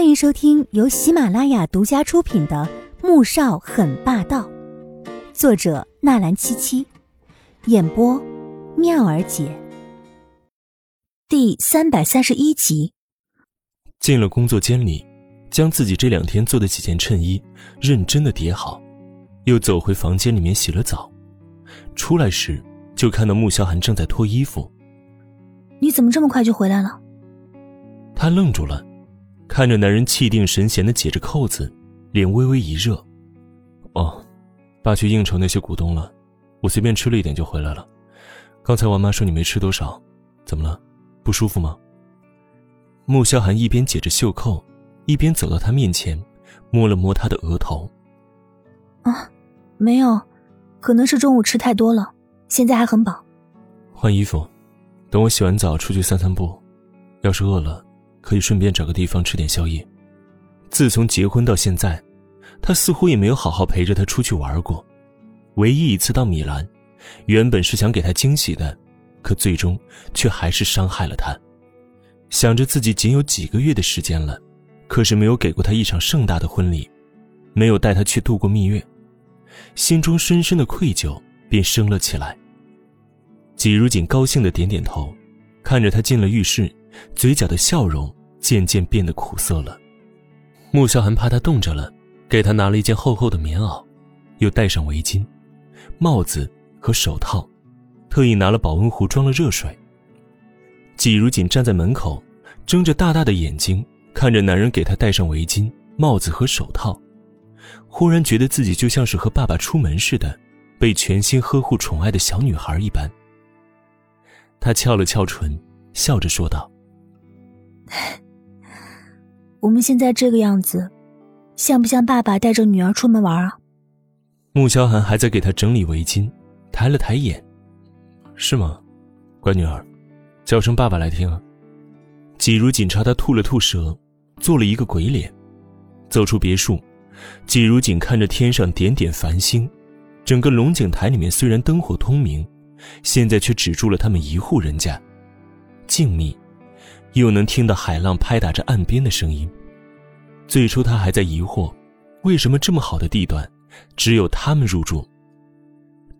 欢迎收听由喜马拉雅独家出品的《穆少很霸道》，作者纳兰七七，演播妙儿姐。第三百三十一集。进了工作间里，将自己这两天做的几件衬衣认真的叠好，又走回房间里面洗了澡。出来时，就看到穆萧寒正在脱衣服。你怎么这么快就回来了？他愣住了。看着男人气定神闲的解着扣子，脸微微一热。哦，爸去应酬那些股东了，我随便吃了一点就回来了。刚才王妈说你没吃多少，怎么了？不舒服吗？穆萧寒一边解着袖扣，一边走到他面前，摸了摸他的额头。啊，没有，可能是中午吃太多了，现在还很饱。换衣服，等我洗完澡出去散散步，要是饿了。可以顺便找个地方吃点宵夜。自从结婚到现在，他似乎也没有好好陪着她出去玩过。唯一一次到米兰，原本是想给她惊喜的，可最终却还是伤害了她。想着自己仅有几个月的时间了，可是没有给过她一场盛大的婚礼，没有带她去度过蜜月，心中深深的愧疚便升了起来。季如锦高兴的点点头，看着他进了浴室。嘴角的笑容渐渐变得苦涩了。穆萧寒怕他冻着了，给他拿了一件厚厚的棉袄，又戴上围巾、帽子和手套，特意拿了保温壶装了热水。季如锦站在门口，睁着大大的眼睛看着男人给他戴上围巾、帽子和手套，忽然觉得自己就像是和爸爸出门似的，被全心呵护宠爱的小女孩一般。他翘了翘唇，笑着说道。我们现在这个样子，像不像爸爸带着女儿出门玩啊？穆萧寒还在给她整理围巾，抬了抬眼，是吗，乖女儿，叫声爸爸来听啊。季如锦朝他吐了吐舌，做了一个鬼脸，走出别墅。季如锦看着天上点点繁星，整个龙井台里面虽然灯火通明，现在却只住了他们一户人家，静谧。又能听到海浪拍打着岸边的声音。最初他还在疑惑，为什么这么好的地段，只有他们入住。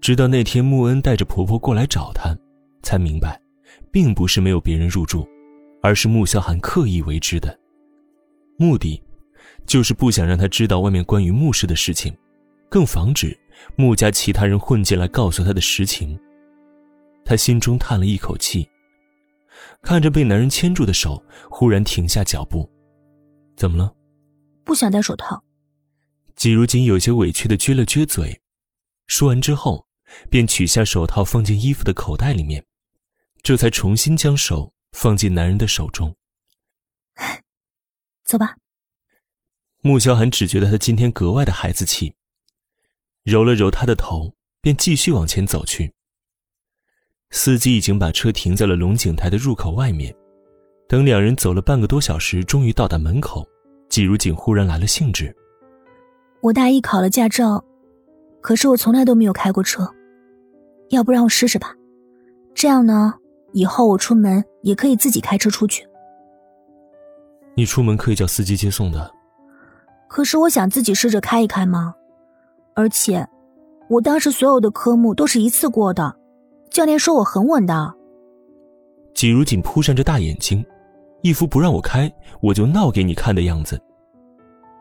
直到那天穆恩带着婆婆过来找他，才明白，并不是没有别人入住，而是穆萧寒刻意为之的。目的，就是不想让他知道外面关于穆氏的事情，更防止穆家其他人混进来告诉他的实情。他心中叹了一口气。看着被男人牵住的手，忽然停下脚步，怎么了？不想戴手套。季如锦有些委屈的撅了撅嘴，说完之后，便取下手套放进衣服的口袋里面，这才重新将手放进男人的手中。走吧。穆萧寒只觉得他今天格外的孩子气，揉了揉他的头，便继续往前走去。司机已经把车停在了龙井台的入口外面，等两人走了半个多小时，终于到达门口。季如锦忽然来了兴致：“我大一考了驾照，可是我从来都没有开过车，要不让我试试吧？这样呢，以后我出门也可以自己开车出去。”“你出门可以叫司机接送的。”“可是我想自己试着开一开嘛，而且，我当时所有的科目都是一次过的。”教练说我很稳的。季如锦扑扇着大眼睛，一副不让我开我就闹给你看的样子。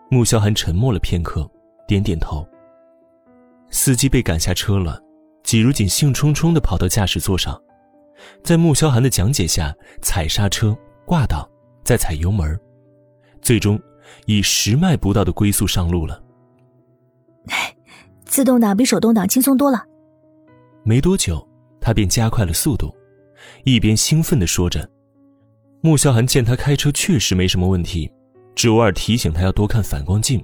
穆萧寒沉默了片刻，点点头。司机被赶下车了，季如锦兴冲冲的跑到驾驶座上，在穆萧寒的讲解下踩刹车、挂档，再踩油门，最终以十迈不到的龟速上路了。自动挡比手动挡轻松多了。没多久。他便加快了速度，一边兴奋地说着。穆萧寒见他开车确实没什么问题，只偶尔提醒他要多看反光镜，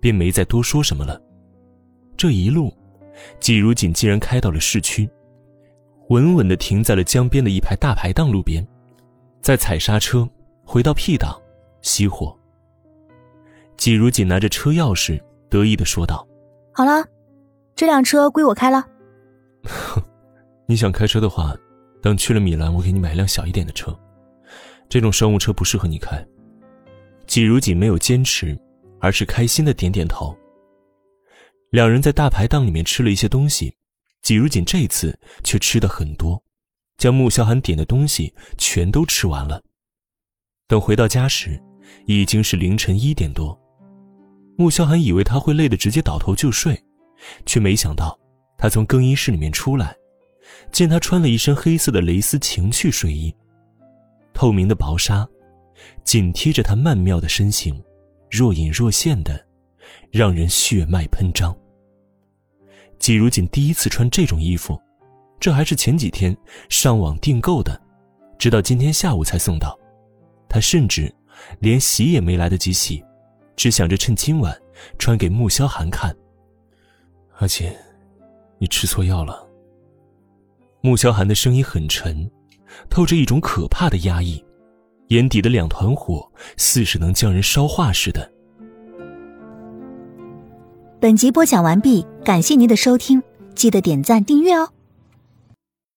便没再多说什么了。这一路，季如锦竟然开到了市区，稳稳地停在了江边的一排大排档路边，再踩刹车，回到 P 档，熄火。季如锦拿着车钥匙，得意地说道：“好了，这辆车归我开了。”你想开车的话，等去了米兰，我给你买辆小一点的车。这种商务车不适合你开。季如锦没有坚持，而是开心的点点头。两人在大排档里面吃了一些东西，季如锦这次却吃的很多，将穆萧寒点的东西全都吃完了。等回到家时，已经是凌晨一点多。穆萧寒以为他会累得直接倒头就睡，却没想到他从更衣室里面出来，见他穿了一身黑色的蕾丝情趣睡衣，透明的薄纱紧贴着他曼妙的身形，若隐若现的，让人血脉喷张。季如锦第一次穿这种衣服，这还是前几天上网订购的，直到今天下午才送到。他甚至连洗也没来得及洗，只想着趁今晚穿给穆萧寒看。阿锦，你吃错药了。穆萧寒的声音很沉，透着一种可怕的压抑，眼底的两团火似是能将人烧化似的。本集播讲完毕，感谢您的收听，记得点赞订阅哦。